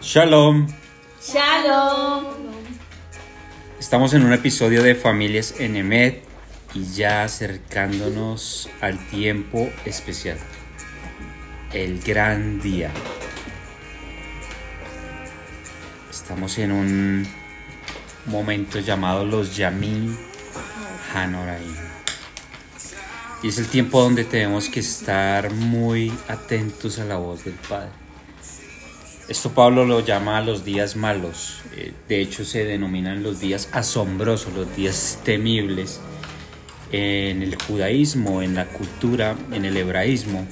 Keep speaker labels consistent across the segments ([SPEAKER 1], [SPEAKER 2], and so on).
[SPEAKER 1] Shalom.
[SPEAKER 2] Shalom.
[SPEAKER 1] Estamos en un episodio de Familias en Emed y ya acercándonos al tiempo especial. El gran día. Estamos en un momento llamado los Yamim Hanoraim. Y es el tiempo donde tenemos que estar muy atentos a la voz del Padre. Esto Pablo lo llama los días malos. Eh, de hecho se denominan los días asombrosos, los días temibles. En el judaísmo, en la cultura, en el hebraísmo,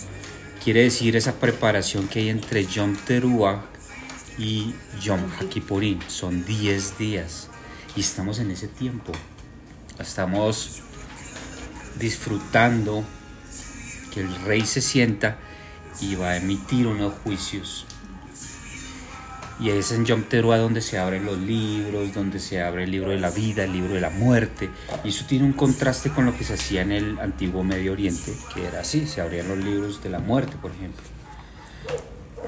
[SPEAKER 1] quiere decir esa preparación que hay entre Yom Teruah y Yom HaKippurim. Son 10 días y estamos en ese tiempo. Estamos disfrutando que el rey se sienta y va a emitir unos juicios. Y es en Yom Teruah donde se abren los libros, donde se abre el libro de la vida, el libro de la muerte. Y eso tiene un contraste con lo que se hacía en el antiguo Medio Oriente, que era así, se abrían los libros de la muerte, por ejemplo.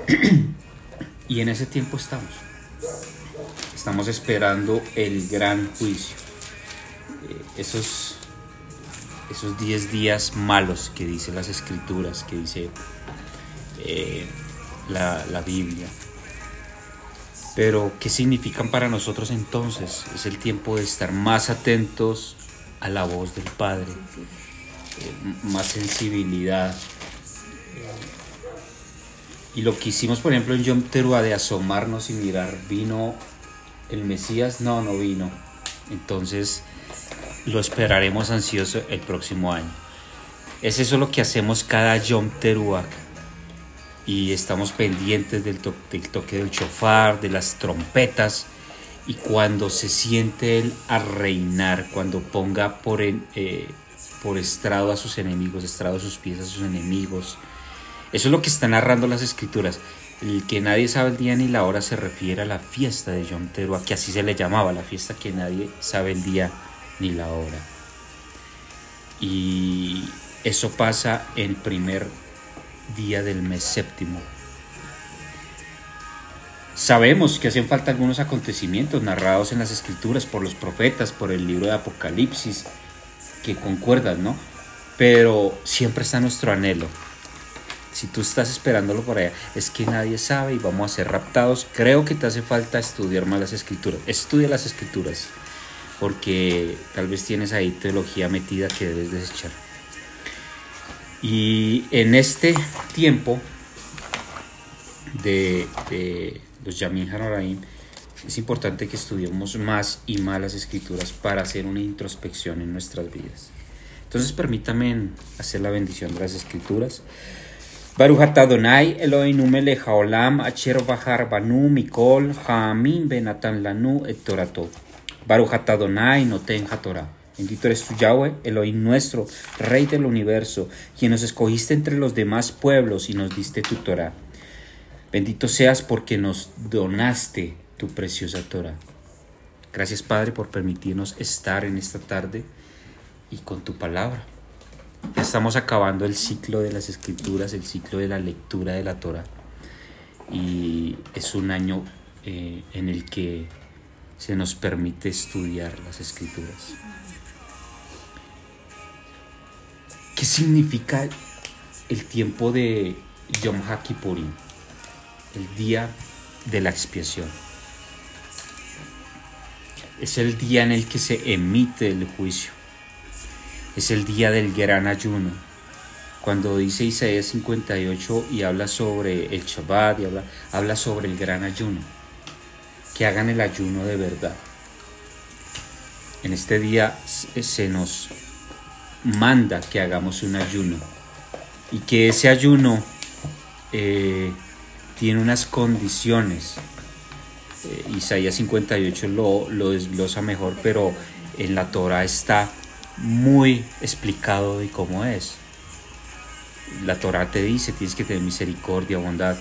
[SPEAKER 1] y en ese tiempo estamos. Estamos esperando el gran juicio. Eh, esos 10 días malos que dice las escrituras, que dice eh, la, la Biblia. Pero, ¿qué significan para nosotros entonces? Es el tiempo de estar más atentos a la voz del Padre, eh, más sensibilidad. Y lo que hicimos, por ejemplo, en Yom Teruah de asomarnos y mirar, ¿vino el Mesías? No, no vino. Entonces, lo esperaremos ansioso el próximo año. Es eso lo que hacemos cada Yom Teruah. Y estamos pendientes del, toque del chofar, de las trompetas. Y cuando se siente Él a reinar, cuando ponga por, eh, por estrado a sus enemigos, estrado a sus pies a sus enemigos, eso es lo que están narrando las escrituras. El que nadie sabe el día ni la hora se refiere a la fiesta de Yom Teruah, que así se le llamaba, la fiesta que nadie sabe el día ni la hora. Y eso pasa el primer día del mes séptimo. Sabemos que hacen falta algunos acontecimientos narrados en las escrituras por los profetas, por el libro de Apocalipsis, que concuerdan, ¿no? Pero siempre está nuestro anhelo si tú estás esperándolo por allá, es que nadie sabe y vamos a ser raptados. Creo que te hace falta estudiar más las escrituras. Estudia las escrituras, porque tal vez tienes ahí teología metida que debes desechar. Y en este tiempo de, los Yamin Hanoraim, es importante que estudiemos más y más las escrituras para hacer una introspección en nuestras vidas. Entonces permítame hacer la bendición de las escrituras. Baruch Adonai Elohim melech haolam acher bahar banu mikol ha'amim benatan lanu et. Baruch Adonai noten hatorah. Bendito eres tú, Yahweh, Elohim nuestro, Rey del universo, quien nos escogiste entre los demás pueblos y nos diste tu Torah. Bendito seas porque nos donaste tu preciosa Torah. Gracias, Padre, por permitirnos estar en esta tarde y con tu palabra. Estamos acabando el ciclo de las escrituras, el ciclo de la lectura de la Torah. Y es un año eh, en el que se nos permite estudiar las escrituras. ¿Qué significa el tiempo de Yom HaKippurim? El día de la expiación. Es el día en el que se emite el juicio es el día del gran ayuno. Cuando dice Isaías 58 y habla sobre el Shabbat y habla, habla sobre el gran ayuno, que hagan el ayuno de verdad. En este día se nos manda que hagamos un ayuno y que ese ayuno eh, tiene unas condiciones. Eh, Isaías 58 lo, lo desglosa mejor, pero en la Torah está muy explicado de cómo es. La Torah te dice, tienes que tener misericordia, bondad.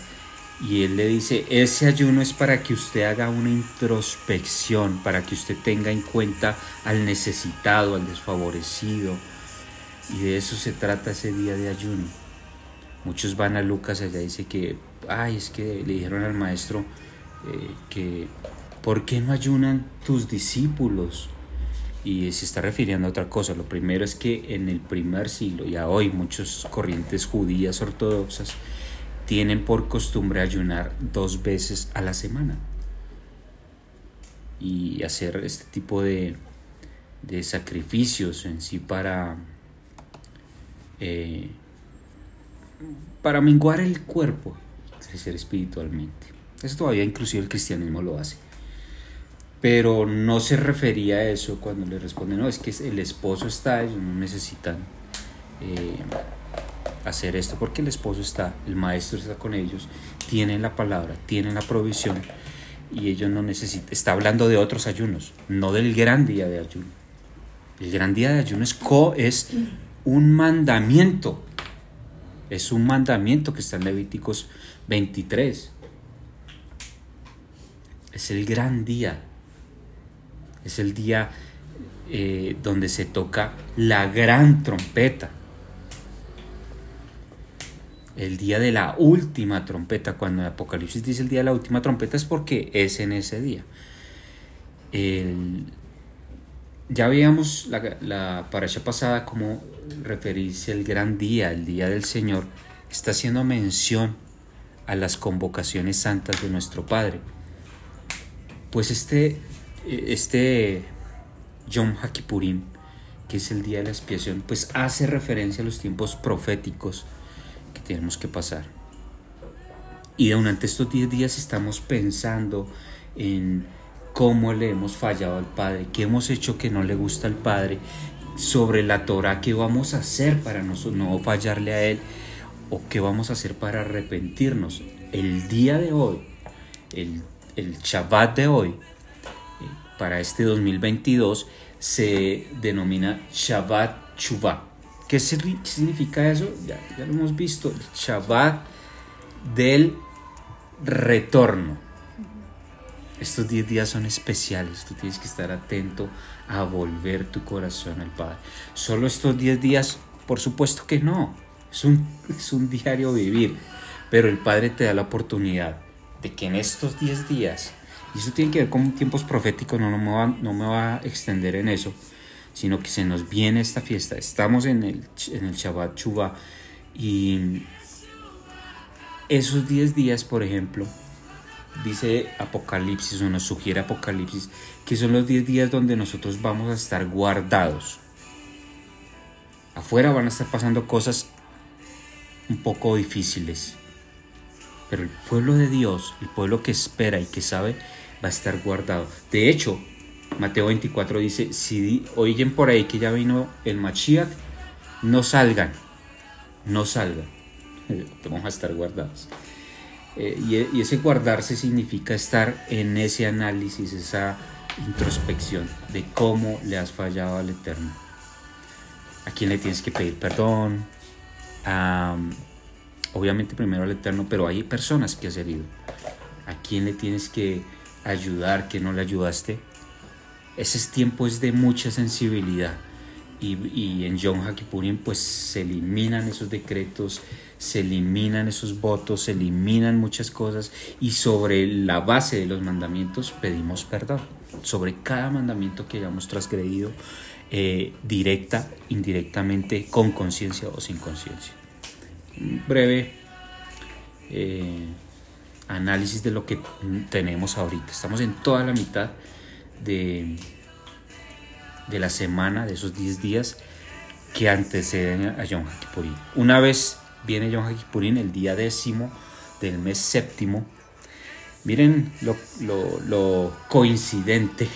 [SPEAKER 1] Y él le dice, ese ayuno es para que usted haga una introspección, para que usted tenga en cuenta al necesitado, al desfavorecido. Y de eso se trata ese día de ayuno. Muchos van a Lucas, allá dice que ay, es que le dijeron al maestro eh, que, ¿por qué no ayunan tus discípulos? Y se está refiriendo a otra cosa. Lo primero es que en el primer siglo y a hoy muchas corrientes judías ortodoxas tienen por costumbre ayunar dos veces a la semana y hacer este tipo de, sacrificios en sí para eh, para menguar el cuerpo, crecer espiritualmente. Eso todavía inclusive el cristianismo lo hace. Pero no se refería a eso cuando le responden, no, es que el esposo está, ellos no necesitan eh, hacer esto porque el esposo está, el maestro está con ellos, tienen la palabra, tienen la provisión y ellos no necesitan, está hablando de otros ayunos, no del gran día de ayuno. El gran día de ayuno es, co, es un mandamiento es un mandamiento que está en Levíticos 23. Es el gran día. Es el día eh, donde se toca la gran trompeta. El día de la última trompeta. Cuando Apocalipsis dice el día de la última trompeta es porque es en ese día. El, ya veíamos la, la pasada como referirse al gran día, el día del Señor, está haciendo mención a las convocaciones santas de nuestro Padre. Pues este, este Yom HaKippurim, que es el día de la expiación, pues hace referencia a los tiempos proféticos tenemos que pasar. Y durante estos 10 días estamos pensando en cómo le hemos fallado al Padre, qué hemos hecho que no le gusta al Padre, sobre la Torah, qué vamos a hacer para no, no fallarle a Él o qué vamos a hacer para arrepentirnos. El día de hoy, el, el Shabbat de hoy, eh, para este 2022, se denomina Shabbat Chuvah. ¿Qué significa eso? Ya, ya lo hemos visto, el Shabbat del retorno estos 10 días son especiales, tú tienes que estar atento a volver tu corazón al Padre. Solo estos 10 días, por supuesto que no, es un, es un diario vivir, pero el Padre te da la oportunidad de que en estos 10 días, y eso tiene que ver con tiempos proféticos, no, no, me, va, no me va a extender en eso, sino que se nos viene esta fiesta, estamos en el, en el Shabbat Chuba y esos 10 días, por ejemplo, dice Apocalipsis o nos sugiere Apocalipsis que son los 10 días donde nosotros vamos a estar guardados. Afuera van a estar pasando cosas un poco difíciles. Pero el pueblo de Dios, el pueblo que espera y que sabe, va a estar guardado. De hecho, Mateo 24 dice, si oyen por ahí que ya vino el Mashiach, no salgan, no salgan. Vamos a estar guardados. Eh, y, ese guardarse significa estar en ese análisis, esa introspección de cómo le has fallado al Eterno. A quién le tienes que pedir perdón. obviamente primero al Eterno, pero hay personas que has herido. A quién le tienes que ayudar que no le ayudaste. Ese tiempo es de mucha sensibilidad. Y, y en John Hakipurim pues se eliminan esos decretos, se eliminan esos votos, se eliminan muchas cosas y sobre la base de los mandamientos pedimos perdón. Sobre cada mandamiento que hayamos transgredido, eh, directa, indirectamente, con conciencia o sin conciencia. Breve eh, análisis de lo que tenemos ahorita. Estamos en toda la mitad de, de la semana, de esos 10 días que anteceden a Yom Kippur. Una vez viene Yom HaKippurim el día décimo del mes séptimo. Miren lo, coincidente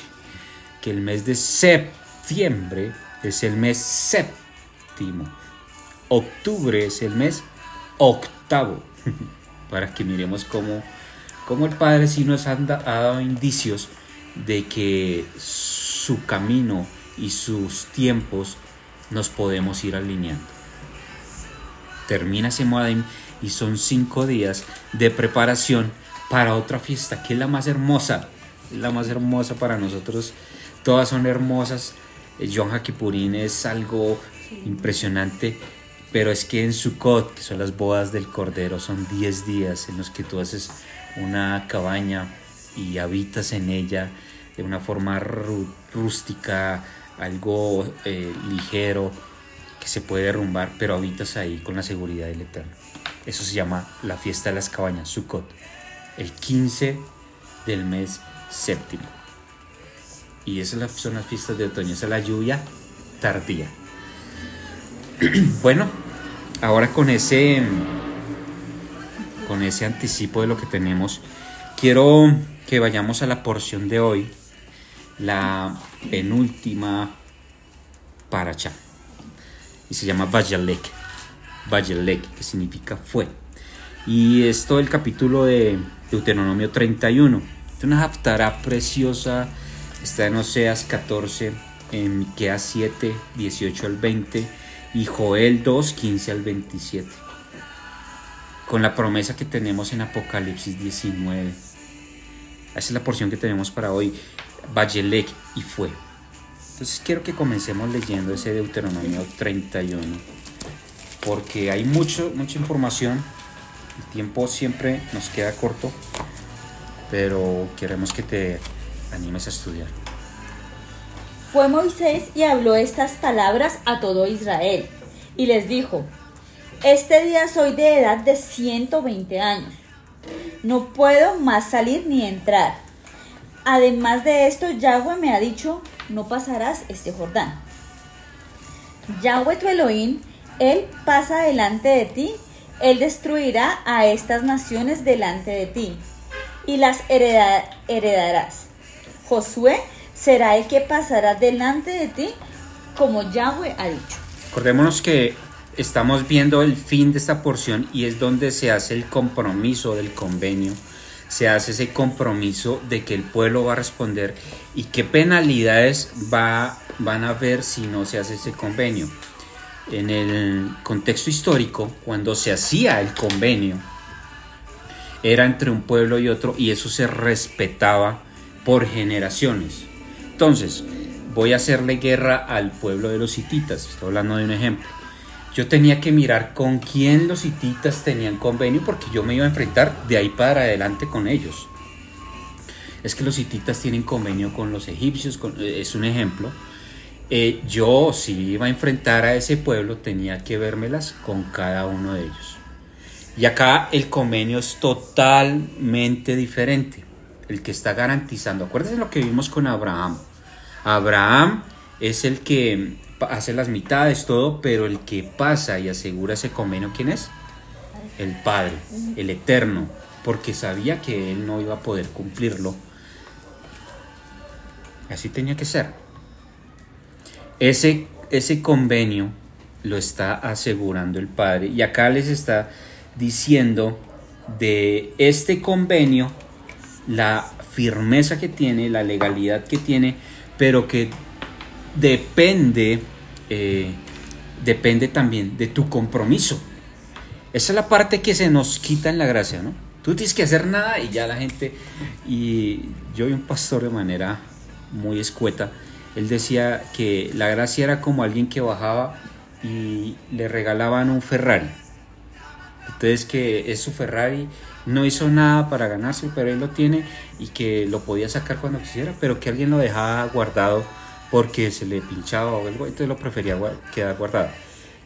[SPEAKER 1] que el mes de septiembre es el mes séptimo. Octubre es el mes octavo. Para que miremos cómo, cómo el Padre sí nos ha dado indicios de que su camino y sus tiempos nos podemos ir alineando termina ese Moadim y son cinco días de preparación para otra fiesta que es la más hermosa, la más hermosa para nosotros. Todas son hermosas. John Hakipurín es algo impresionante Pero es que en Sukkot, que son las bodas del Cordero, son 10 días en los que tú haces una cabaña y habitas en ella de una forma rústica, algo eh, ligero, que se puede derrumbar, pero habitas ahí con la seguridad del Eterno. Eso se llama la fiesta de las cabañas, Sukkot, el 15 del mes séptimo. Y esas son las fiestas de otoño, esa es la lluvia tardía. bueno, ahora con ese con ese anticipo de lo que tenemos, quiero que vayamos a la porción de hoy, la penúltima paracha. Y se llama Vayalek. Vayalek, que significa fue. Y es todo el capítulo de Deuteronomio 31. Es una haftará preciosa. Está en Oseas 14, en Miqueas 7, 18 al 20 y Joel 2, 15 al 27. Con la promesa que tenemos en Apocalipsis 19. Esa es la porción que tenemos para hoy. Vayelek y fue. Entonces quiero que comencemos leyendo ese Deuteronomio 31. Porque hay mucho, mucha información. El tiempo siempre nos queda corto. Pero queremos que te animes a estudiar.
[SPEAKER 2] Fue Moisés y habló estas palabras a todo Israel, y les dijo, Este día soy de edad de 120 años, no puedo más salir ni entrar. Además de esto, Yahweh me ha dicho, no pasarás este Jordán. Yahweh tu Elohim, Él pasa delante de ti, Él destruirá a estas naciones delante de ti, y las heredarás. Josué será el que pasará delante de ti, como Yahweh ha dicho.
[SPEAKER 1] Acordémonos que estamos viendo el fin de esta porción y es donde se hace el compromiso del convenio. Se hace ese compromiso de que el pueblo va a responder y qué penalidades va, van a haber si no se hace ese convenio. En el contexto histórico, cuando se hacía el convenio, era entre un pueblo y otro y eso se respetaba por generaciones. Entonces, voy a hacerle guerra al pueblo de los hititas. Estoy hablando de un ejemplo. Yo tenía que mirar con quién los hititas tenían convenio porque yo me iba a enfrentar de ahí para adelante con ellos. Es que los hititas tienen convenio con los egipcios, eh, es un ejemplo. Eh, yo si iba a enfrentar a ese pueblo tenía que vérmelas con cada uno de ellos. Y acá el convenio es totalmente diferente el que está garantizando. Acuérdense lo que vimos con Abraham. Abraham es el que hace las mitades, todo, pero el que pasa y asegura ese convenio, ¿quién es? El Padre, el Eterno, porque sabía que él no iba a poder cumplirlo. Así tenía que ser. Ese, ese convenio lo está asegurando el Padre. Y acá les está diciendo de este convenio la firmeza que tiene, la legalidad que tiene, pero que depende, eh, depende también de tu compromiso. Esa es la parte que se nos quita en la gracia, ¿no? Tú tienes que hacer nada y ya la gente... Y yo vi un pastor de manera muy escueta. Él decía que la gracia era como alguien que bajaba y le regalaban un Ferrari. Entonces que es su Ferrari no hizo nada para ganarse, pero él lo tiene y que lo podía sacar cuando quisiera, pero que alguien lo dejaba guardado porque se le pinchaba o algo, entonces lo prefería quedar guardado.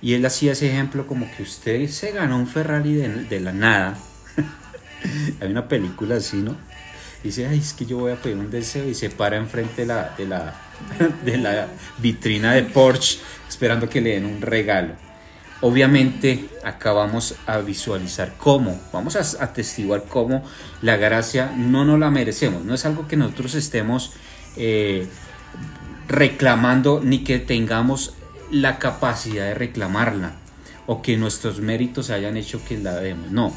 [SPEAKER 1] Y él hacía ese ejemplo como que usted se ganó un Ferrari de, la nada. Hay una película así, ¿no? Dice, ay, es que yo voy a pedir un deseo y se para enfrente de la, de la, de la vitrina de Porsche esperando que le den un regalo. Obviamente acá vamos a visualizar cómo, vamos a atestiguar cómo la gracia no nos la merecemos, no es algo que nosotros estemos eh, reclamando ni que tengamos la capacidad de reclamarla o que nuestros méritos hayan hecho que la demos, no,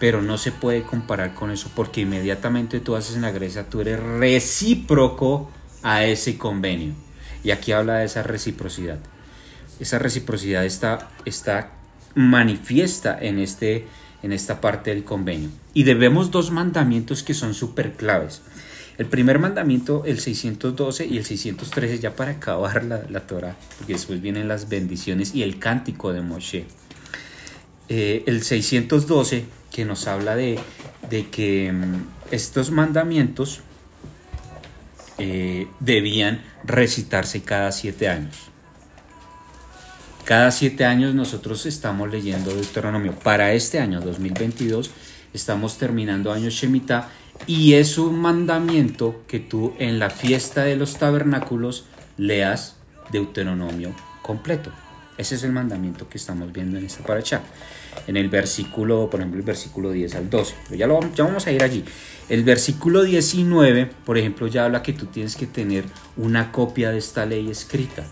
[SPEAKER 1] pero no se puede comparar con eso porque inmediatamente tú haces en la gracia, tú eres recíproco a ese convenio y aquí habla de esa reciprocidad esa reciprocidad está, está manifiesta en, este, en esta parte del convenio. Y debemos dos mandamientos que son súper claves. El primer mandamiento, el 612 y el 613, ya para acabar la, la Torah, porque después vienen las bendiciones y el cántico de Moshe. Eh, el 612, que nos habla de, de que mm, estos mandamientos eh, debían recitarse cada siete años. Cada siete años nosotros estamos leyendo Deuteronomio. Para este año 2022 estamos terminando año Shemitah y es un mandamiento que tú en la fiesta de los tabernáculos leas Deuteronomio completo. Ese es el mandamiento que estamos viendo en esta paracha. En el versículo, por ejemplo, el versículo 10 al 12. Pero ya, lo, vamos a ir allí. El versículo 19, por ejemplo, ya habla que tú tienes que tener una copia de esta ley escrita.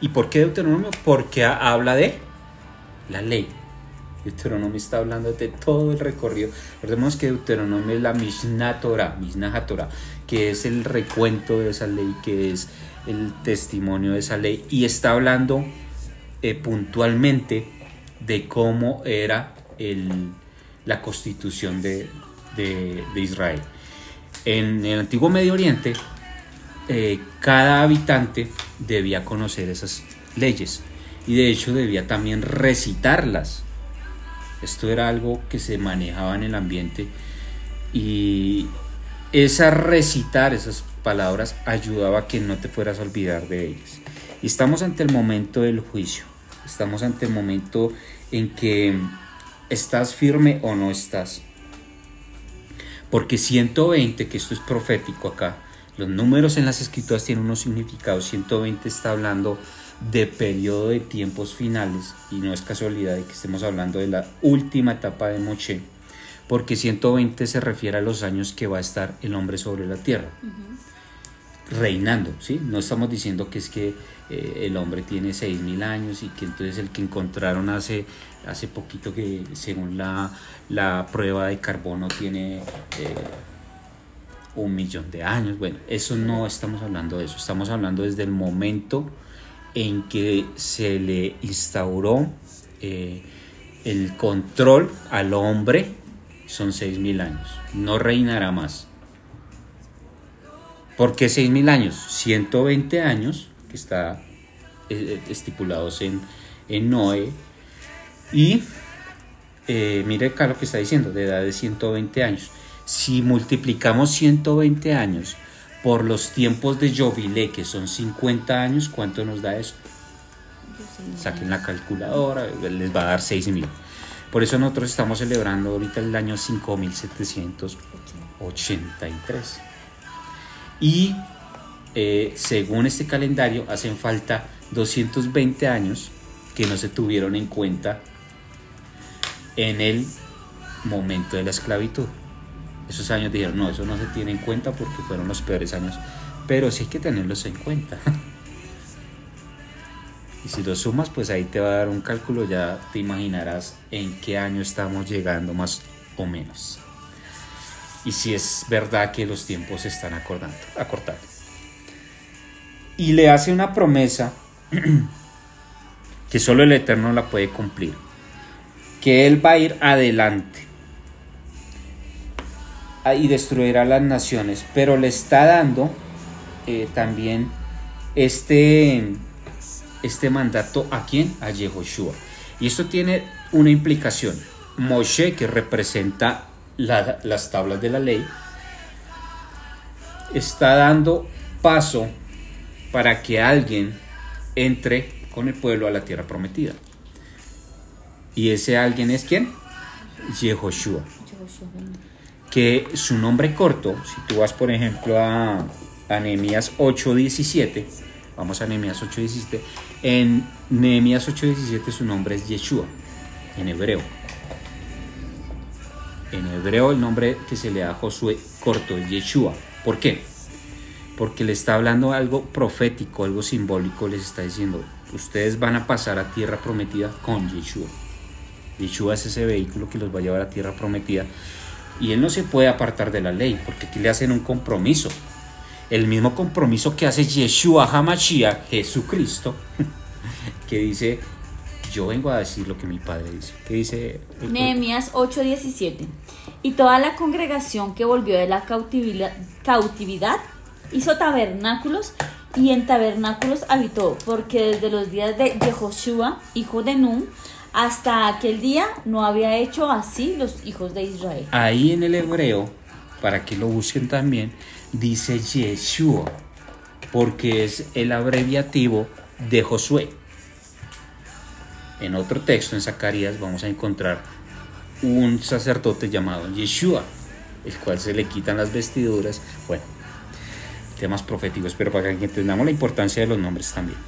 [SPEAKER 1] ¿Y por qué Deuteronomio? Porque habla de la ley. Deuteronomio está hablando de todo el recorrido. Recordemos que Deuteronomio es la Mishnah Torah, Mishnah Torah, que es el recuento de esa ley, que es el testimonio de esa ley, y está hablando eh, puntualmente de cómo era la constitución de, de, Israel. En el antiguo Medio Oriente, eh, cada habitante debía conocer esas leyes y de hecho debía también recitarlas esto era algo que se manejaba en el ambiente y esa recitar esas palabras ayudaba a que no te fueras a olvidar de ellas. Y estamos ante el momento del juicio. Estamos ante el momento en que estás firme o no estás. Porque 120, que esto es profético acá, los números en las escrituras tienen unos significados. 120 está hablando de periodo de tiempos finales, y no es casualidad de que estemos hablando de la última etapa de Moche, porque 120 se refiere a los años que va a estar el hombre sobre la tierra, reinando, ¿sí? No estamos diciendo que es que eh, el hombre tiene 6.000 años y que entonces el que encontraron hace, hace poquito que según la, la prueba de carbono tiene... Eh, un millón de años, bueno, eso no estamos hablando de eso, estamos hablando desde el momento en que se le instauró eh, el control al hombre son seis mil años. No reinará más. ¿Por qué seis mil años? 120 años, que está eh, estipulados en, en Noé. Y eh, mire acá lo que está diciendo, de edad de 120 años. Si multiplicamos 120 años por los tiempos de Jovile, que son 50 años, ¿cuánto nos da eso? Saquen la calculadora, les va a dar 6.000. Por eso nosotros estamos celebrando ahorita el año 5783. Y eh, según este calendario hacen falta 220 años que no se tuvieron en cuenta en el momento de la esclavitud esos años dijeron, no, eso no se tiene en cuenta porque fueron los peores años, pero sí hay que tenerlos en cuenta. Y si lo sumas, pues ahí te va a dar un cálculo, ya te imaginarás en qué año estamos llegando más o menos. Y si es verdad que los tiempos se están acordando, acortando. Y le hace una promesa que solo el Eterno la puede cumplir. Que Él va a ir adelante y destruirá las naciones, pero le está dando eh, también este, este mandato a quién? A Yehoshua. Y esto tiene una implicación. Moshe, que representa las tablas de la ley, está dando paso para que alguien entre con el pueblo a la tierra prometida. Y ese alguien es quién? Yehoshua que su nombre corto, si tú vas por ejemplo a, a Nehemías 8.17, vamos a Nehemías 8.17, en Nehemías 8.17 su nombre es Yeshua, en hebreo. En hebreo el nombre que se le da a Josué corto es Yeshua. ¿Por qué? Porque le está hablando algo profético, algo simbólico, les está diciendo, ustedes van a pasar a tierra prometida con Yeshua. Yeshua es ese vehículo que los va a llevar a tierra prometida y él no se puede apartar de la ley, porque aquí le hacen un compromiso. El mismo compromiso que hace Yeshua Hamashiach, Jesucristo, que dice, yo vengo a decir lo que mi padre dice. ¿Qué dice?
[SPEAKER 2] Nehemías 8:17. Y toda la congregación que volvió de la cautividad, hizo tabernáculos y en tabernáculos habitó, porque desde los días de Jehoshua, hijo de Nun, hasta aquel día no había hecho así los hijos de Israel.
[SPEAKER 1] Ahí en el hebreo, para que lo busquen también, dice Yeshua, porque es el abreviativo de Josué. En otro texto, en Zacarías, vamos a encontrar un sacerdote llamado Yeshua, el cual se le quitan las vestiduras. Bueno, temas proféticos, pero para que entendamos la importancia de los nombres también.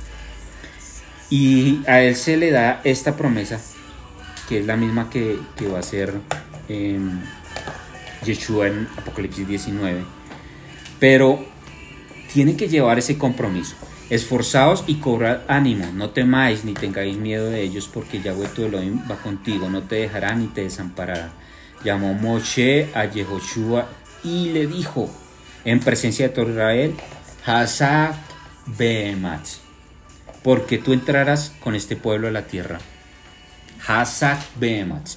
[SPEAKER 1] Y a él se le da esta promesa, que es la misma que, va a ser Yeshua en Apocalipsis 19, pero tiene que llevar ese compromiso. Esforzaos y cobrad ánimo, no temáis ni tengáis miedo de ellos, porque Yahweh tu Elohim va contigo, no te dejará ni te desamparará. Llamó Moshe a Yehoshua y le dijo, en presencia de todo Israel, Hazak Behemat, porque tú entrarás con este pueblo a la tierra. Hazak Behemat.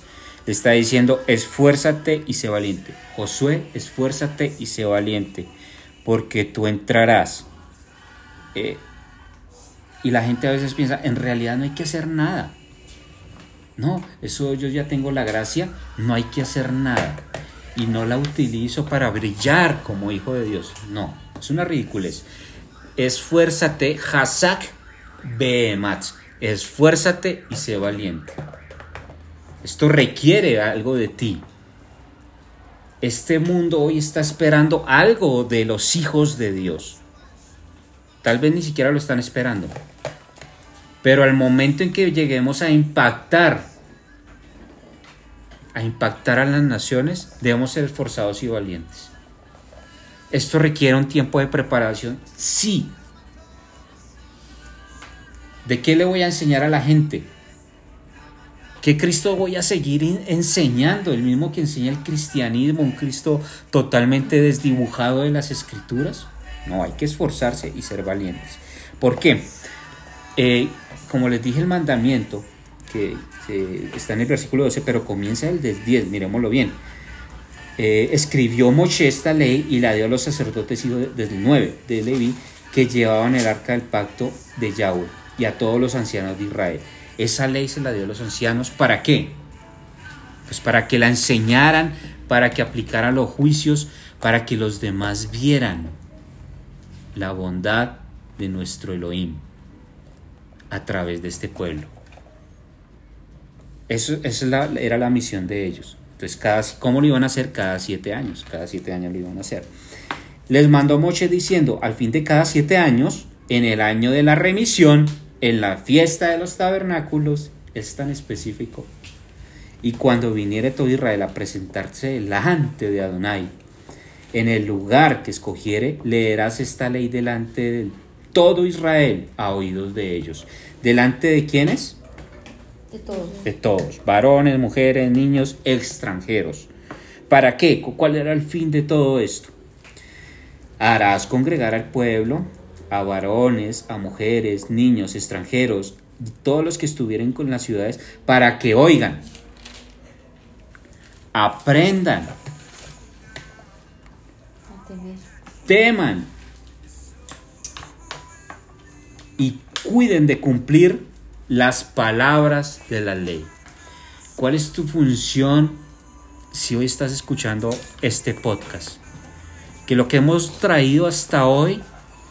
[SPEAKER 1] Le está diciendo, esfuérzate y sé valiente. Josué, esfuérzate y sé valiente, porque tú entrarás. Eh, y la gente a veces piensa, en realidad no hay que hacer nada. No, eso yo ya tengo la gracia, no hay que hacer nada y no la utilizo para brillar como hijo de Dios. No, es una ridiculez. Esfuérzate, Hazak Behemat. Esfuérzate y sé valiente. Esto requiere algo de ti. Este mundo hoy está esperando algo de los hijos de Dios. Tal vez ni siquiera lo están esperando. Pero al momento en que lleguemos a impactar a impactar a las naciones, debemos ser esforzados y valientes. ¿Esto requiere un tiempo de preparación? Sí. ¿De qué le voy a enseñar a la gente? ¿Qué Cristo voy a seguir enseñando? El mismo que enseña el cristianismo, un Cristo totalmente desdibujado de las escrituras. No, hay que esforzarse y ser valientes. ¿Por qué? Eh, como les dije, el mandamiento que está en el versículo 12, pero comienza el 10, miremoslo bien. Eh, escribió Moshe esta ley y la dio a los sacerdotes hijos desde el 9 de Leví que llevaban el arca del pacto de Yahweh y a todos los ancianos de Israel. Esa ley se la dio a los ancianos, ¿para qué? Pues para que la enseñaran, para que aplicaran los juicios, para que los demás vieran la bondad de nuestro Elohim a través de este pueblo. Eso, esa era la misión de ellos. Entonces, cada, ¿cómo lo iban a hacer? Cada siete años. Cada siete años lo iban a hacer. Les mandó Moche diciendo, al fin de cada siete años, en el año de la remisión, en la fiesta de los tabernáculos, es tan específico. Y cuando viniere todo Israel a presentarse delante de Adonai, en el lugar que escogiere, leerás esta ley delante de todo Israel a oídos de ellos. ¿Delante de quiénes? De todos. varones, mujeres, niños, extranjeros. ¿Para qué? ¿Cuál era el fin de todo esto? Harás congregar al pueblo, a varones, a mujeres, niños, extranjeros, todos los que estuvieran con las ciudades, para que oigan, aprendan, teman y cuiden de cumplir las palabras de la ley. ¿Cuál es tu función si hoy estás escuchando este podcast? Que lo que hemos traído hasta hoy,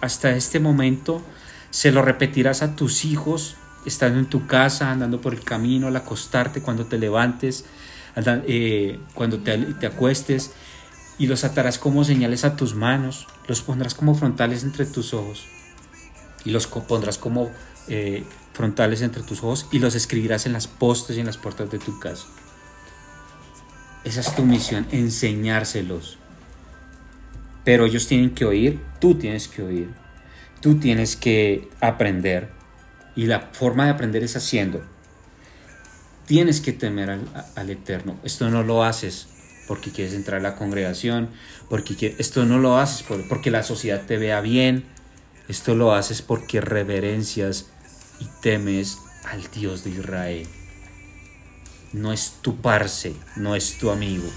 [SPEAKER 1] hasta este momento, se lo repetirás a tus hijos estando en tu casa, andando por el camino, al acostarte, cuando te levantes, eh, cuando te, te acuestes, y los atarás como señales a tus manos, los pondrás como frontales entre tus ojos, y los pondrás como eh, frontales entre tus ojos y los escribirás en las postes y en las puertas de tu casa. Esa es tu misión, enseñárselos. Pero ellos tienen que oír, tú tienes que oír, tú tienes que aprender. Y la forma de aprender es haciendo. Tienes que temer al, Eterno. Esto no lo haces porque quieres entrar a la congregación, porque esto no lo haces porque la sociedad te vea bien, esto lo haces porque reverencias y temes al Dios de Israel. No es tu parce, no es tu amigo,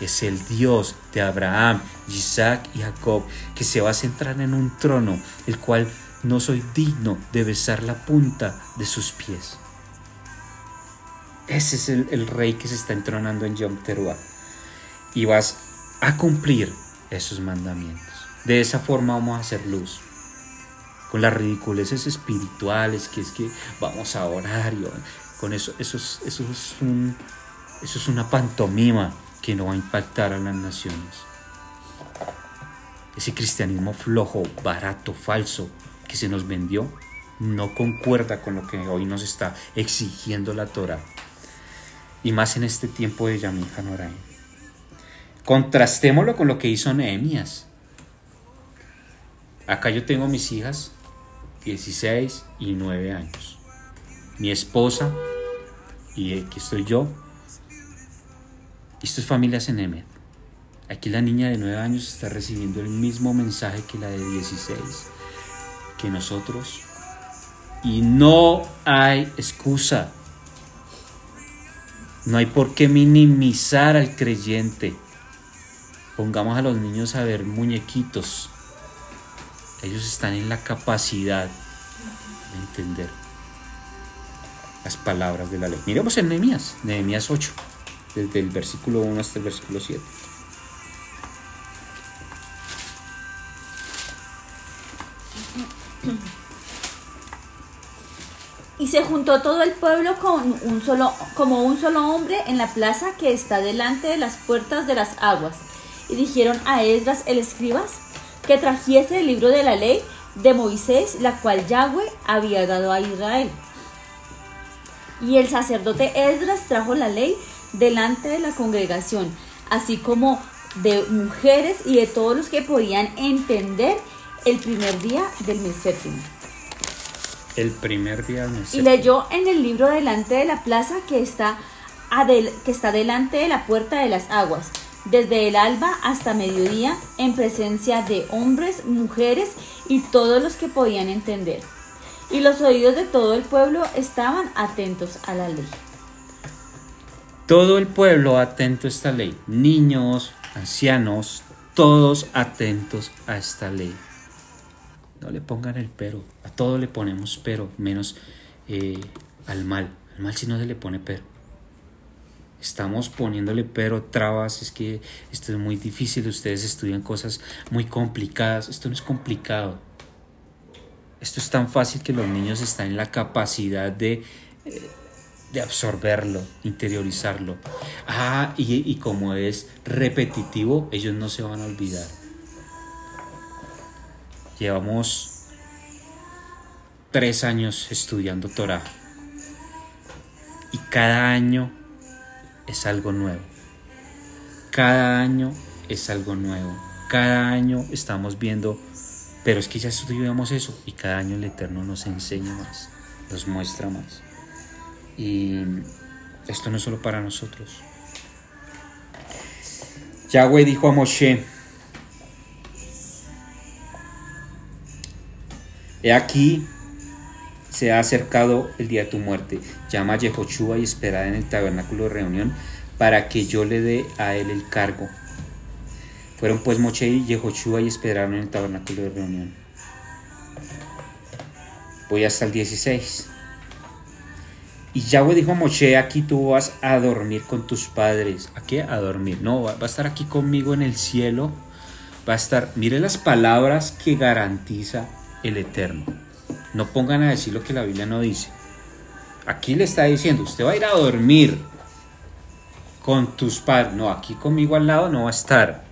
[SPEAKER 1] es el Dios de Abraham, Isaac y Jacob, que se va a centrar en un trono, el cual no soy digno de besar la punta de sus pies. Ese es el, rey que se está entronando en Yom Teruah. Y vas a cumplir esos mandamientos. De esa forma vamos a hacer luz. Con las ridiculeces espirituales, que es que vamos a orar con eso, eso es, eso es una pantomima que no va a impactar a las naciones. Ese cristianismo flojo, barato, falso que se nos vendió no concuerda con lo que hoy nos está exigiendo la Torah. Y más en este tiempo de Yamil Hanoraim. Contrastémoslo con lo que hizo Nehemías. Acá yo tengo mis hijas, 16 y 9 años. Mi esposa, y aquí estoy yo. Esto es familias en Emet. Aquí la niña de 9 años está recibiendo el mismo mensaje que la de 16, que nosotros. Y no hay excusa. No hay por qué minimizar al creyente. Pongamos a los niños a ver muñequitos. Ellos están en la capacidad de entender las palabras de la ley. Miremos en Nehemías, Nehemías 8, desde el versículo 1 hasta el versículo 7.
[SPEAKER 2] Y se juntó todo el pueblo con un solo, como un solo hombre en la plaza que está delante de las puertas de las aguas. Y dijeron a Esdras el escribas que trajese el libro de la ley de Moisés, la cual Yahweh había dado a Israel. Y el sacerdote Esdras trajo la ley delante de la congregación, así como de mujeres y de todos los que podían entender el primer día del mes séptimo.
[SPEAKER 1] El primer día del mes
[SPEAKER 2] Y leyó en el libro delante de la plaza que está, que está delante de la puerta de las aguas, desde el alba hasta mediodía, en presencia de hombres, mujeres y todos los que podían entender. Y los oídos de todo el pueblo estaban atentos a la ley.
[SPEAKER 1] Todo el pueblo atento a esta ley, niños, ancianos, todos atentos a esta ley. No le pongan el pero. A todo le ponemos pero, menos eh, al mal. Al mal si no se le pone pero. Estamos poniéndole pero, trabas, es que esto es muy difícil, ustedes estudian cosas muy complicadas, esto no es complicado. Esto es tan fácil que los niños están en la capacidad de, eh, de absorberlo, interiorizarlo. Ah, y, como es repetitivo, ellos no se van a olvidar. Llevamos tres años estudiando Torah y cada año es algo nuevo. Cada año es algo nuevo. Cada año estamos viendo, pero es que ya estudiamos eso y cada año el Eterno nos enseña más, nos muestra más. Y esto no es solo para nosotros. Yahweh dijo a Moshe, He aquí, se ha acercado el día de tu muerte. Llama a Yehoshua y espera en el tabernáculo de reunión para que yo le dé a él el cargo. Fueron pues Moche y Yehoshua y esperaron en el tabernáculo de reunión. Voy hasta el 16. Y Yahweh dijo a Moche, aquí tú vas a dormir con tus padres. ¿A qué? A dormir. No, va a estar aquí conmigo en el cielo. Va a estar, mire las palabras que garantiza el Eterno. No pongan a decir lo que la Biblia no dice. Aquí le está diciendo, usted va a ir a dormir con tus padres. No, aquí conmigo al lado no va a estar.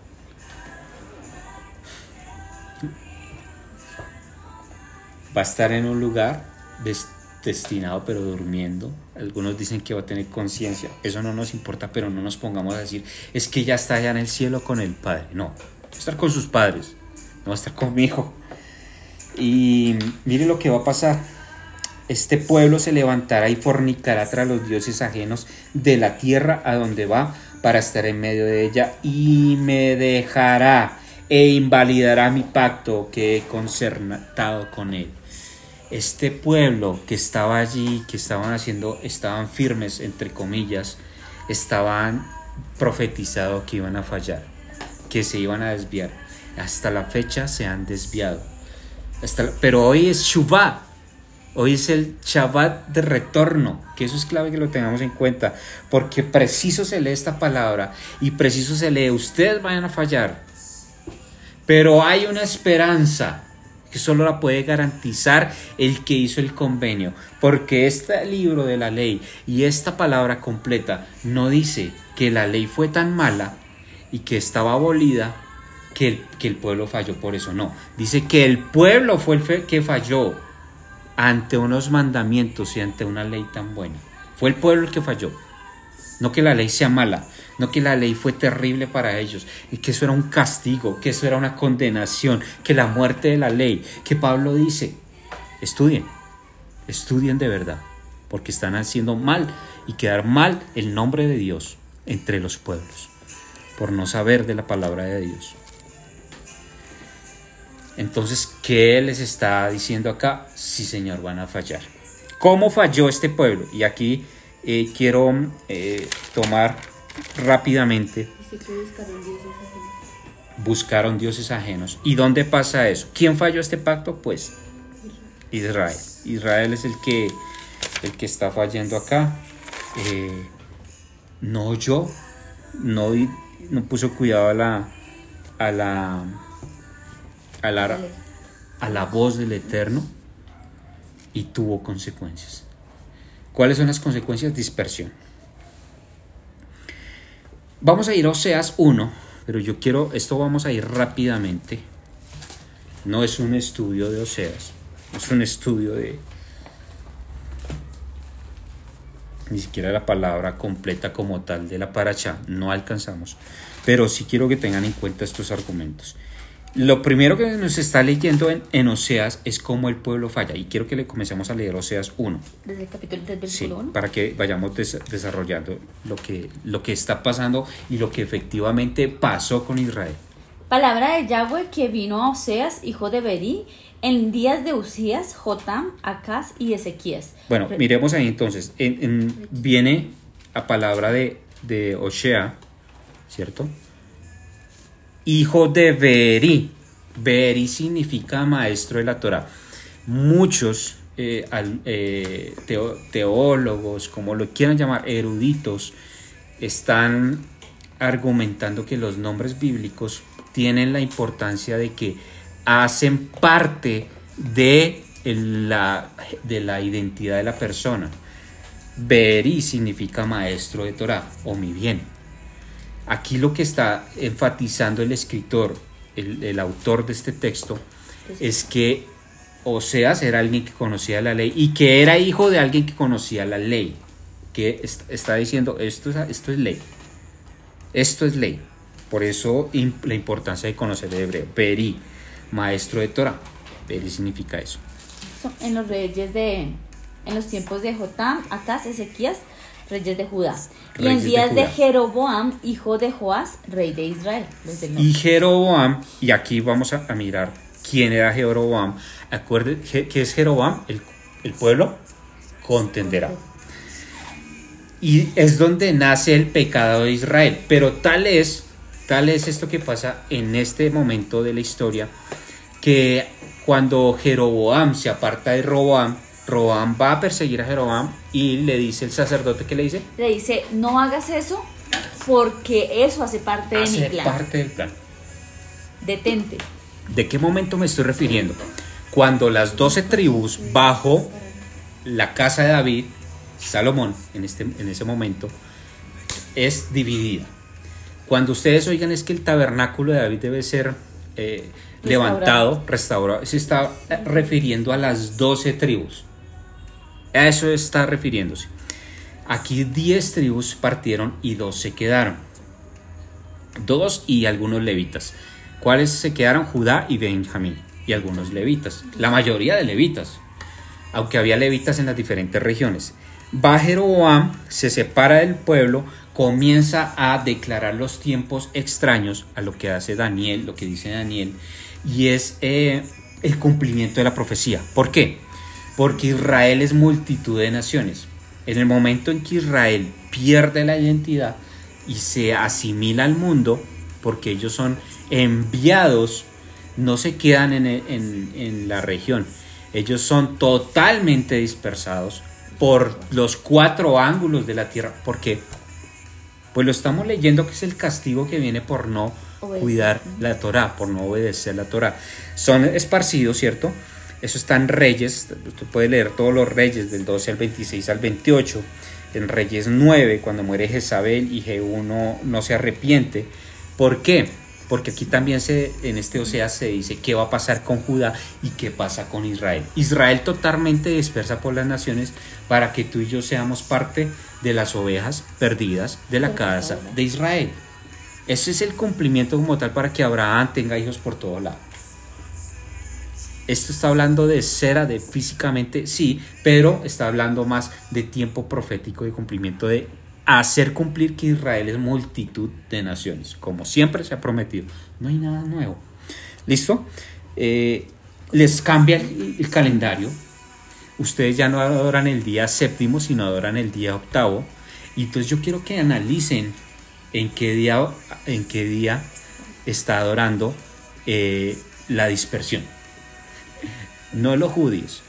[SPEAKER 1] Va a estar en un lugar destinado pero durmiendo. Algunos dicen que va a tener conciencia. Eso no nos importa, pero no nos pongamos a decir, es que ya está allá en el cielo con el Padre. No, va a estar con sus padres. No va a estar conmigo. Y mire lo que va a pasar. Este pueblo se levantará y fornicará tras los dioses ajenos de la tierra a donde va para estar en medio de ella y me dejará e invalidará mi pacto que he concertado con él. Este pueblo que estaba allí, que estaban haciendo, estaban firmes, entre comillas, estaban profetizado que iban a fallar, que se iban a desviar. Hasta la fecha se han desviado. Pero hoy es Shuvah. Hoy es el Shabbat de retorno, que eso es clave que lo tengamos en cuenta, porque preciso se lee esta palabra y preciso se lee, ustedes vayan a fallar, pero hay una esperanza que solo la puede garantizar el que hizo el convenio, porque este libro de la ley y esta palabra completa no dice que la ley fue tan mala y que estaba abolida que el, que el pueblo falló por eso, no, dice que el pueblo fue el que falló ante unos mandamientos y ante una ley tan buena. Fue el pueblo el que falló. No que la ley sea mala, no que la ley fue terrible para ellos, y que eso era un castigo, que eso era una condenación, que la muerte de la ley, que Pablo dice, estudien, estudien de verdad, porque están haciendo mal y quedar mal el nombre de Dios entre los pueblos, por no saber de la palabra de Dios. Entonces, ¿qué les está diciendo acá? Sí, Señor, van a fallar. ¿Cómo falló este pueblo? Y aquí eh, quiero eh, tomar rápidamente. Buscaron dioses ajenos. ¿Y dónde pasa eso? ¿Quién falló este pacto? Pues Israel. Israel es el que, el que está fallando acá. Eh, no yo, no, no puso cuidado a la, a la a la, a la voz del Eterno y tuvo consecuencias. ¿Cuáles son las consecuencias? Dispersión. Vamos a ir a Oseas 1, pero yo quiero, esto vamos a ir rápidamente. No es un estudio de Oseas, es un estudio de... Ni siquiera la palabra completa como tal de la paracha, no alcanzamos. Pero sí quiero que tengan en cuenta estos argumentos. Lo primero que nos está leyendo en, Oseas es cómo el pueblo falla. Y quiero que le comencemos a leer Oseas 1.
[SPEAKER 2] Desde el capítulo 3, versículo 1.
[SPEAKER 1] Para que vayamos desarrollando lo que, lo que está pasando y lo que efectivamente pasó con Israel.
[SPEAKER 2] Palabra de Yahweh que vino a Oseas, hijo de Berí, en días de Usías, Jotam, Acaz y Ezequías.
[SPEAKER 1] Bueno, miremos ahí entonces. viene a palabra de, de Osea, ¿cierto? Hijo de Beri. Beri significa maestro de la Torah. Muchos eh, eh, teólogos, como lo quieran llamar, eruditos, están argumentando que los nombres bíblicos tienen la importancia de que hacen parte de la, de la identidad de la persona. Beri significa maestro de Torah o mi bien. Aquí lo que está enfatizando el escritor, el, autor de este texto, es que Oseas era alguien que conocía la ley y que era hijo de alguien que conocía la ley. Que está diciendo, esto es, esto es ley. Esto es ley. Por eso la importancia de conocer el hebreo. Peri, maestro de Torah. Peri significa eso.
[SPEAKER 2] En los reyes de, en los tiempos de Jotam, Acaz, Ezequías, reyes de Judá. y en días de, Jeroboam, hijo de Joás, rey de Israel.
[SPEAKER 1] Y Jeroboam, y aquí vamos a, mirar quién era Jeroboam. Acuérdense que es Jeroboam, el, el pueblo contenderá. Y es donde nace el pecado de Israel. Pero tal es, tal es esto que pasa en este momento de la historia, que cuando Jeroboam se aparta de Roboam, Roboam va a perseguir a Jeroboam y le dice el sacerdote que le dice.
[SPEAKER 2] Le dice, no hagas eso porque eso hace parte de mi plan.
[SPEAKER 1] parte del plan.
[SPEAKER 2] Detente.
[SPEAKER 1] ¿De qué momento me estoy refiriendo? Cuando las doce tribus bajo la casa de David, Salomón en, este, en ese momento, es dividida. Cuando ustedes oigan es que el tabernáculo de David debe ser eh, levantado, restaurado, se está refiriendo a las doce tribus. A eso está refiriéndose. Aquí 10 tribus partieron y dos se quedaron. Dos y algunos levitas. ¿Cuáles se quedaron? Judá y Benjamín. Y algunos levitas. La mayoría de levitas. Aunque había levitas en las diferentes regiones. Va Jeroboam, se separa del pueblo, comienza a declarar los tiempos extraños a lo que hace Daniel, lo que dice Daniel, y es eh, el cumplimiento de la profecía. ¿Por qué? Porque Israel es multitud de naciones. En el momento en que Israel pierde la identidad, y se asimila al mundo, porque ellos son enviados, no se quedan en, en, en la región, ellos son totalmente dispersados por los cuatro ángulos de la tierra. ¿Por qué? Pues lo estamos leyendo que es el castigo que viene por no cuidar la Torah, por no obedecer la Torah. Son esparcidos, ¿cierto? Eso está en Reyes, usted puede leer todos los Reyes del 12 al 26 al 28, en Reyes 9, cuando muere Jezabel y Jehú no, no se arrepiente. ¿Por qué? Porque aquí también se, en este Oseas se dice qué va a pasar con Judá y qué pasa con Israel. Israel totalmente dispersa por las naciones para que tú y yo seamos parte de las ovejas perdidas de la casa de Israel. Ese es el cumplimiento como tal para que Abraham tenga hijos por todo lado. Esto está hablando de cera, de físicamente, sí, pero está hablando más de tiempo profético de cumplimiento de hacer cumplir que Israel es multitud de naciones, como siempre se ha prometido. No hay nada nuevo. ¿Listo? Eh, les cambia el, calendario. Ustedes ya no adoran el día séptimo, sino adoran el día octavo. Y entonces yo quiero que analicen en qué día, en qué día está adorando eh, la dispersión no los judíos,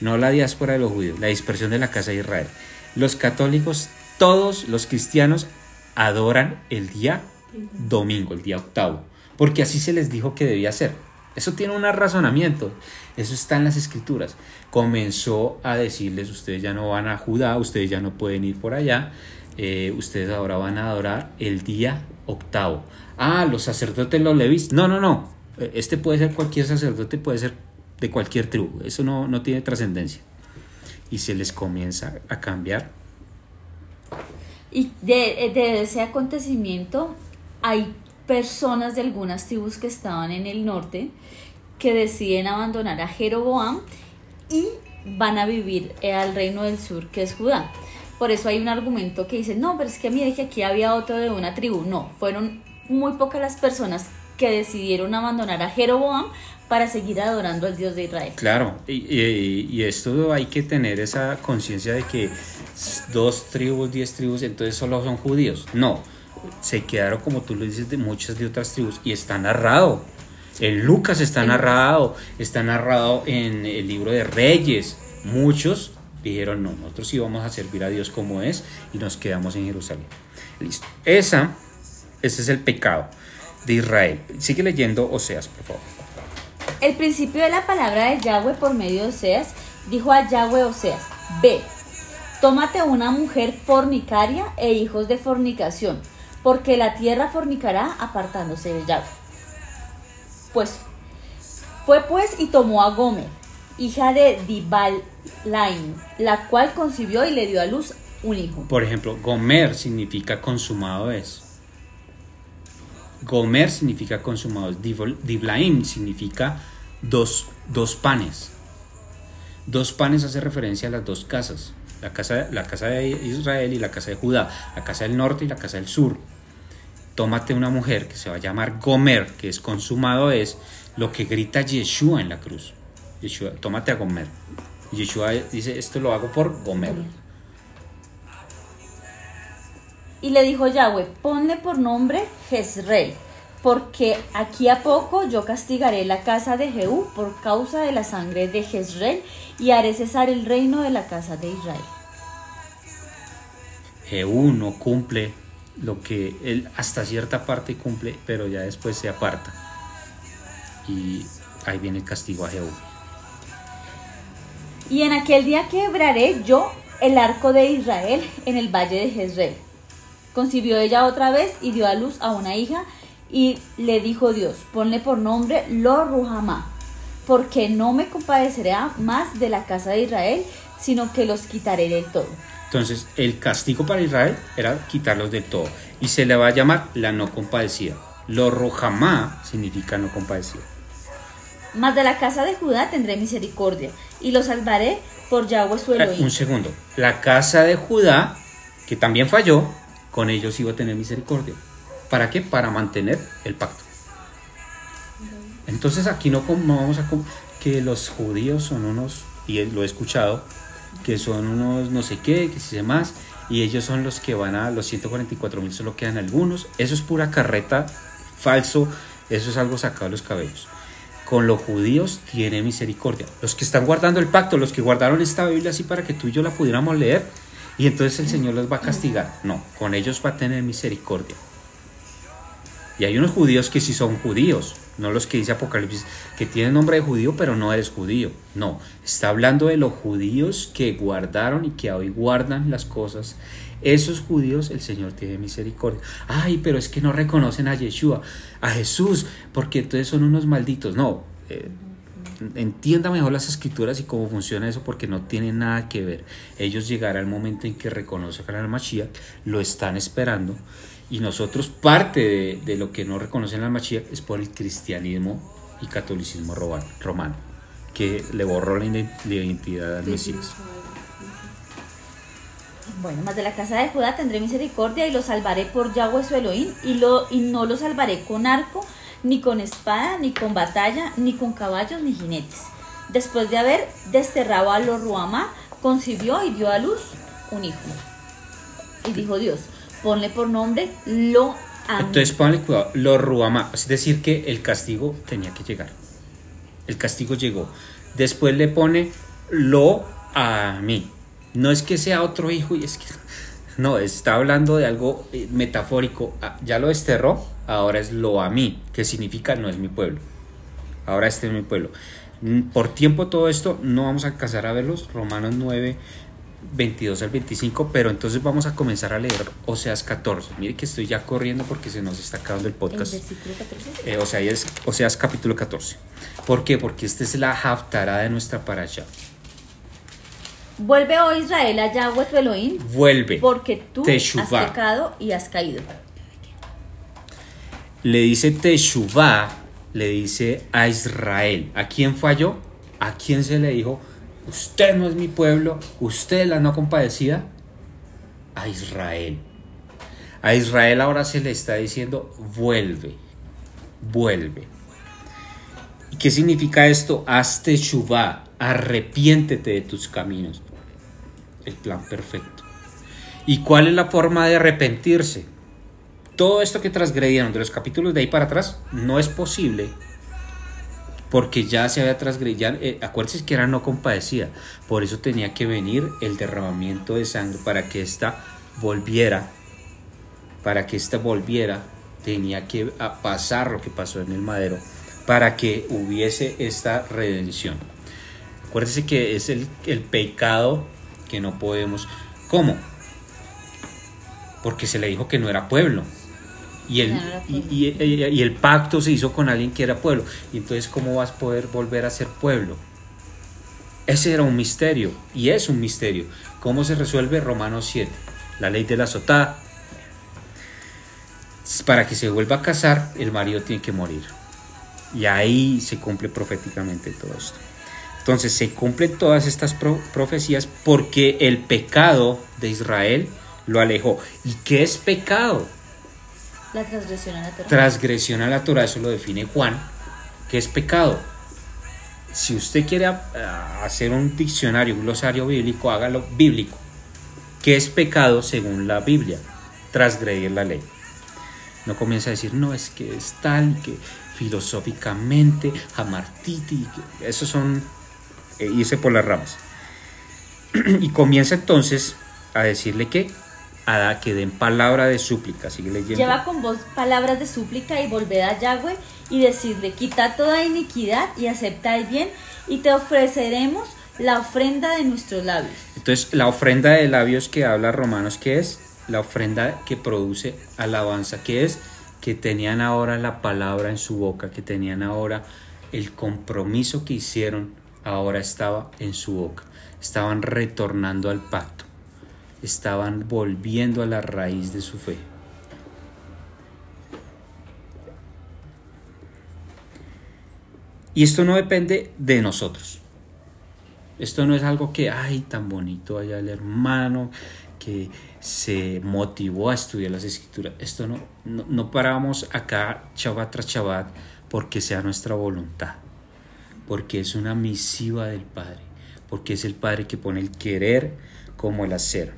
[SPEAKER 1] no la diáspora de los judíos, la dispersión de la casa de Israel. Los católicos, todos los cristianos adoran el día domingo, el día octavo, porque así se les dijo que debía ser. Eso tiene un razonamiento, eso está en las escrituras. Comenzó a decirles, ustedes ya no van a Judá, ustedes ya no pueden ir por allá, eh, ustedes ahora van a adorar el día octavo. Ah, los sacerdotes los levis. No, no, no. Este puede ser cualquier sacerdote, puede ser de cualquier tribu. Eso no, no tiene trascendencia. Y se les comienza a cambiar.
[SPEAKER 2] Y de, ese acontecimiento hay personas de algunas tribus que estaban en el norte que deciden abandonar a Jeroboam y van a vivir al reino del sur que es Judá. Por eso hay un argumento que dice, no, pero es que mire que aquí había otro de una tribu. No, fueron muy pocas las personas que decidieron abandonar a Jeroboam para seguir adorando al Dios de Israel.
[SPEAKER 1] Claro, y, y, y esto hay que tener esa conciencia de que dos tribus, diez tribus, entonces solo son judíos. No, se quedaron, como tú lo dices, de muchas de otras tribus y está narrado. En Lucas está narrado, está narrado en el libro de Reyes. Muchos dijeron, no, nosotros sí vamos a servir a Dios como es y nos quedamos en Jerusalén. Listo. Esa, ese es el pecado de Israel. Sigue leyendo Oseas, por favor.
[SPEAKER 2] El principio de la palabra de Yahweh por medio de Oseas dijo a Yahweh Oseas, ve, tómate una mujer fornicaria e hijos de fornicación, porque la tierra fornicará apartándose de Yahweh. Pues fue pues y tomó a Gomer, hija de Dibalaim, la cual concibió y le dio a luz un hijo.
[SPEAKER 1] Por ejemplo, Gomer significa consumado es. Gomer significa consumado. Diblaim significa dos, dos panes. Dos panes hace referencia a las dos casas. La casa, la casa de Israel y la casa de Judá. La casa del norte y la casa del sur. Tómate una mujer que se va a llamar Gomer, que es consumado, es lo que grita Yeshua en la cruz. Yeshua, tómate a Gomer. Yeshua dice, esto lo hago por Gomer.
[SPEAKER 2] Y le dijo Yahweh, ponle por nombre Jezreel, porque aquí a poco yo castigaré la casa de Jehú por causa de la sangre de Jezreel y haré cesar el reino de la casa de Israel.
[SPEAKER 1] Jehú no cumple lo que él hasta cierta parte cumple, pero ya después se aparta. Y ahí viene el castigo a Jehú.
[SPEAKER 2] Y en aquel día quebraré yo el arco de Israel en el valle de Jezreel Concibió ella otra vez y dio a luz a una hija y le dijo Dios, ponle por nombre Lo Ruhamá, porque no me compadeceré más de la casa de Israel, sino que los quitaré del todo.
[SPEAKER 1] Entonces, el castigo para Israel era quitarlos del todo. Y se le va a llamar la no compadecida. Lo Ruhamá significa no compadecida.
[SPEAKER 2] Mas de la casa de Judá tendré misericordia y los salvaré por Yahweh su Elohim.
[SPEAKER 1] Un segundo. La casa de Judá, que también falló, con ellos iba a tener misericordia. ¿Para qué? Para mantener el pacto. Entonces aquí no, no vamos a... que los judíos son unos, y lo he escuchado, que son unos no sé qué, que si más. y ellos son los que van a los 144 mil, solo quedan algunos. Eso es pura carreta, falso, eso es algo sacado de los cabellos. Con los judíos tiene misericordia. Los que están guardando el pacto, los que guardaron esta Biblia así para que tú y yo la pudiéramos leer, y entonces el Señor los va a castigar. No, con ellos va a tener misericordia. Y hay unos judíos que sí son judíos, no los que dice Apocalipsis, que tienen nombre de judío, pero no eres judío. No, está hablando de los judíos que guardaron y que hoy guardan las cosas. Esos judíos el Señor tiene misericordia. Ay, pero es que no reconocen a Yeshua, a Jesús, porque entonces son unos malditos. No, eh, entienda mejor las escrituras y cómo funciona eso porque no tiene nada que ver. Ellos llegarán al momento en que reconocen al Mashiach, lo están esperando y nosotros parte de, lo que no reconocen al Mashiach es por el cristianismo y catolicismo romano, que le borró la identidad al Mesías.
[SPEAKER 2] Bueno, más de la casa de Judá tendré misericordia y lo salvaré por Yahweh su Elohim y, lo, y no lo salvaré con arco, ni con espada, ni con batalla, ni con caballos, ni jinetes. Después de haber desterrado a los concibió y dio a luz un hijo. Y dijo Dios, ponle por nombre lo
[SPEAKER 1] Entonces ponle cuidado, lo es decir que el castigo tenía que llegar. El castigo llegó. Después le pone lo a mí. No es que sea otro hijo y es que no, está hablando de algo eh, metafórico. Ah, ya lo desterró, ahora es lo a mí, que significa no es mi pueblo. Ahora este es mi pueblo. Mm, por tiempo todo esto no vamos a alcanzar a verlos. Romanos 9, 22 al 25, pero entonces vamos a comenzar a leer Oseas 14. Mire que estoy ya corriendo porque se nos está acabando el podcast. Eh, o sea, es Oseas capítulo 14. ¿Por qué? Porque esta es la haftará de nuestra allá
[SPEAKER 2] Vuelve, oh Israel, a Yahweh tu Elohim.
[SPEAKER 1] Vuelve.
[SPEAKER 2] Porque tú has pecado y has caído.
[SPEAKER 1] Le dice Teshuvah, le dice a Israel. ¿A quién falló? ¿A quién se le dijo? Usted no es mi pueblo, usted es la no compadecida. A Israel. A Israel ahora se le está diciendo, vuelve, vuelve. ¿Y qué significa esto? Haz Teshuvah, arrepiéntete de tus caminos el plan perfecto. ¿Y cuál es la forma de arrepentirse? Todo esto que transgredieron de los capítulos de ahí para atrás no es posible porque ya se había transgredido, eh, acuérdense que era no compadecida, por eso tenía que venir el derramamiento de sangre para que ésta volviera, para que ésta volviera, tenía que pasar lo que pasó en el madero, para que hubiese esta redención. Acuérdense que es el, el pecado que no podemos. ¿Cómo? Porque se le dijo que no era pueblo. Y el, y, el pacto se hizo con alguien que era pueblo. Y entonces, ¿cómo vas a poder volver a ser pueblo? Ese era un misterio y es un misterio. ¿Cómo se resuelve Romanos 7? La ley de la azotada. Para que se vuelva a casar, el marido tiene que morir. Y ahí se cumple proféticamente todo esto. Entonces se cumplen todas estas profecías porque el pecado de Israel lo alejó. ¿Y qué es pecado?
[SPEAKER 2] La transgresión a la Torah.
[SPEAKER 1] Transgresión a la Torah, eso lo define Juan. ¿Qué es pecado? Si usted quiere ah, hacer un diccionario, un glosario bíblico, hágalo bíblico. ¿Qué es pecado según la Biblia? Transgredir la ley. No comienza a decir, no, es que es tal, que filosóficamente, Hamartiti, esos son e irse por las ramas. y comienza entonces a decirle que a que den palabra de súplica. Sigue leyendo.
[SPEAKER 2] Lleva con vos palabras de súplica y volved a Yahweh y decirle, quita toda iniquidad y acepta el bien y te ofreceremos la ofrenda de nuestros labios.
[SPEAKER 1] Entonces, la ofrenda de labios que habla Romanos, ¿qué es? La ofrenda que produce alabanza, que es? Que tenían ahora la palabra en su boca, que tenían ahora el compromiso que hicieron ahora estaba en su boca. Estaban retornando al pacto. Estaban volviendo a la raíz de su fe. Y esto no depende de nosotros. Esto no es algo que, ay, tan bonito allá el hermano que se motivó a estudiar las escrituras. Esto no, no, no paramos acá, chabat tras chabat, porque sea nuestra voluntad porque es una misiva del Padre, porque es el Padre que pone el querer como el hacer.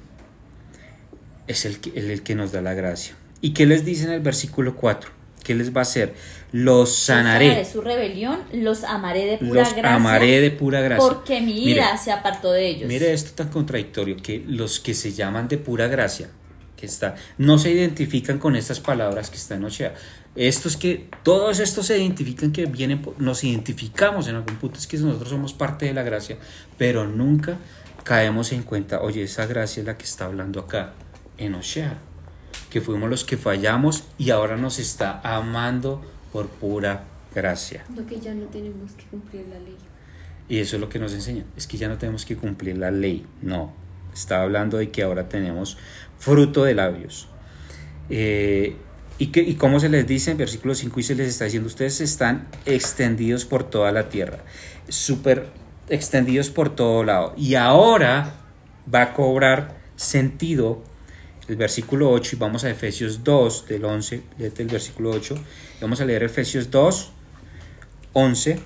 [SPEAKER 1] es el que, el, el que nos da la gracia. ¿Y qué les dice en el versículo 4? ¿Qué les va a hacer? Los sanaré.
[SPEAKER 2] de su rebelión, los amaré de pura
[SPEAKER 1] Los
[SPEAKER 2] gracia.
[SPEAKER 1] amaré de pura gracia.
[SPEAKER 2] Porque mi
[SPEAKER 1] Mire,
[SPEAKER 2] ira se apartó de ellos.
[SPEAKER 1] Mire esto tan contradictorio, que los que se llaman de pura gracia, que está, no se identifican con estas palabras que están en Ochea. Estos que, todos estos se identifican que vienen, nos identificamos en algún punto, es que nosotros somos parte de la gracia, pero nunca caemos en cuenta, oye, esa gracia es la que está hablando acá, en Ochea, que fuimos los que fallamos y ahora nos está amando por pura gracia.
[SPEAKER 3] Lo que ya no tenemos que cumplir la ley.
[SPEAKER 1] Y eso es lo que nos enseña. Es que ya no tenemos que cumplir la ley. No. Está hablando de que ahora tenemos fruto de labios. Eh, y, y como se les dice en versículo 5 y se les está diciendo, ustedes están extendidos por toda la tierra. Súper extendidos por todo lado. Y ahora va a cobrar sentido el versículo 8 y vamos a Efesios 2 del 11, léete el versículo 8. y Vamos a leer Efesios 2, 11.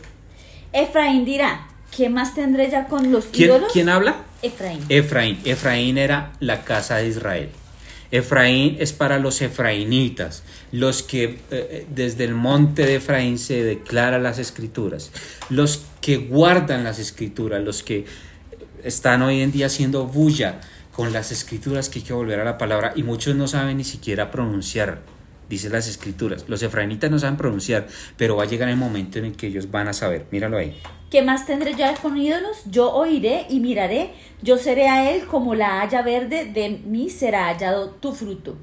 [SPEAKER 2] Efraín dirá, ¿qué más tendré ya con los
[SPEAKER 1] ¿Quién,
[SPEAKER 2] ídolos?
[SPEAKER 1] ¿quién habla?
[SPEAKER 2] Efraín.
[SPEAKER 1] Efraín. Efraín era la casa de Israel. Efraín es para los efraínitas, los que eh, eh, desde el monte de Efraín se declaran las escrituras, los que guardan las escrituras, los que están hoy en día haciendo bulla con las escrituras que hay que volver a la palabra y muchos no saben ni siquiera pronunciar, dice las escrituras. Los efraínitas no saben pronunciar, pero va a llegar el momento en el que ellos van a saber. Míralo ahí.
[SPEAKER 2] ¿Qué más tendré ya con ídolos? Yo oiré y miraré, yo seré a él como la haya verde, de mí será hallado tu fruto.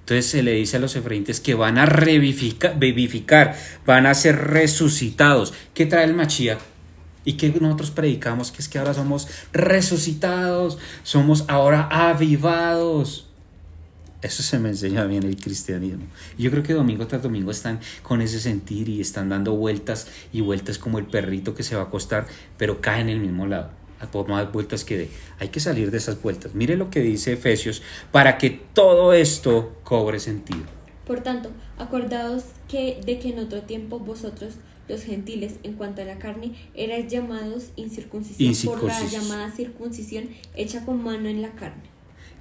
[SPEAKER 1] Entonces se le dice a los efraínitas que van a revifica- vivificar, van a ser resucitados. ¿Qué trae el Machía? Y que nosotros predicamos que es que ahora somos resucitados, somos ahora avivados. Eso se me enseña bien el cristianismo. Yo creo que domingo tras domingo están con ese sentir y están dando vueltas y vueltas como el perrito que se va a acostar, pero cae en el mismo lado. A por más vueltas que dé. Hay que salir de esas vueltas. Mire lo que dice Efesios para que todo esto cobre sentido.
[SPEAKER 3] Por tanto, acordaos que de que en otro tiempo vosotros, los gentiles, en cuanto a la carne, erais llamados incircuncisión por la llamada circuncisión hecha con mano en la carne.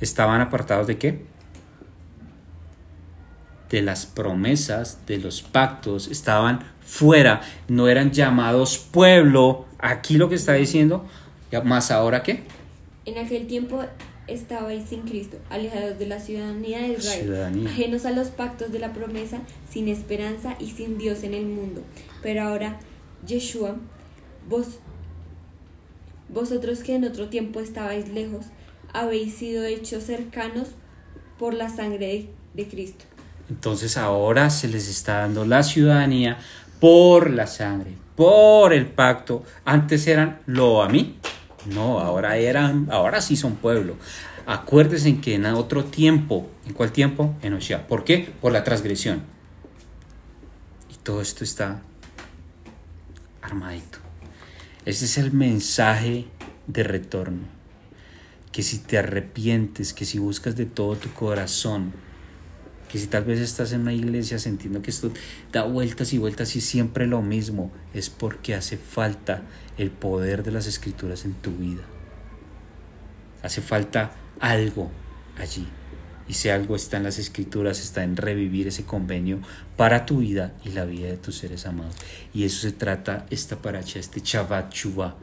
[SPEAKER 1] ¿Estaban apartados de qué? De las promesas, de los pactos, estaban fuera, no eran llamados pueblo. Aquí lo que está diciendo, más ahora qué?
[SPEAKER 3] En aquel tiempo estabais sin Cristo, alejados de la ciudadanía de Israel,
[SPEAKER 1] Ciudadanía.
[SPEAKER 3] ajenos a los pactos de la promesa, sin esperanza y sin Dios en el mundo. Pero ahora, Yeshua, vos, vosotros que en otro tiempo estabais lejos, habéis sido hechos cercanos por la sangre de, de Cristo.
[SPEAKER 1] Entonces ahora se les está dando la ciudadanía por la sangre, por el pacto. Antes eran lo a mí. No, ahora eran, ahora sí son pueblo. Acuérdense en que en otro tiempo, ¿en cuál tiempo? En Oshia. ¿Por qué? Por la transgresión. Y todo esto está armadito. Ese es el mensaje de retorno. Que si te arrepientes, que si buscas de todo tu corazón, que si tal vez estás en una iglesia sintiendo que esto da vueltas y vueltas y siempre lo mismo, es porque hace falta el poder de las escrituras en tu vida. Hace falta algo allí. Y si algo está en las escrituras, está en revivir ese convenio para tu vida y la vida de tus seres amados. Y eso se trata esta paracha, este Shabbat Shuvah,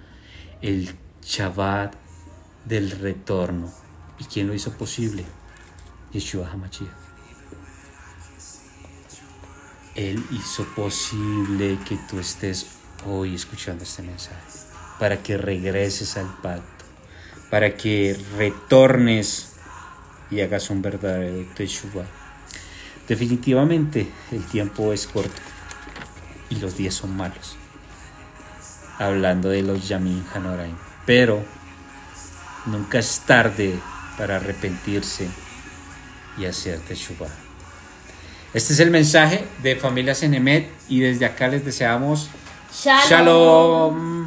[SPEAKER 1] el Shabbat del retorno. ¿Y quién lo hizo posible? Yeshua HaMashiach. Él hizo posible que tú estés hoy escuchando este mensaje, para que regreses al pacto, para que retornes y hagas un verdadero teshuva. Definitivamente el tiempo es corto y los días son malos. Hablando de los Yamin Hanoraim, pero nunca es tarde para arrepentirse y hacer teshuva. Este es el mensaje de Familias Enemet y desde acá les deseamos
[SPEAKER 2] Shalom.
[SPEAKER 1] Shalom.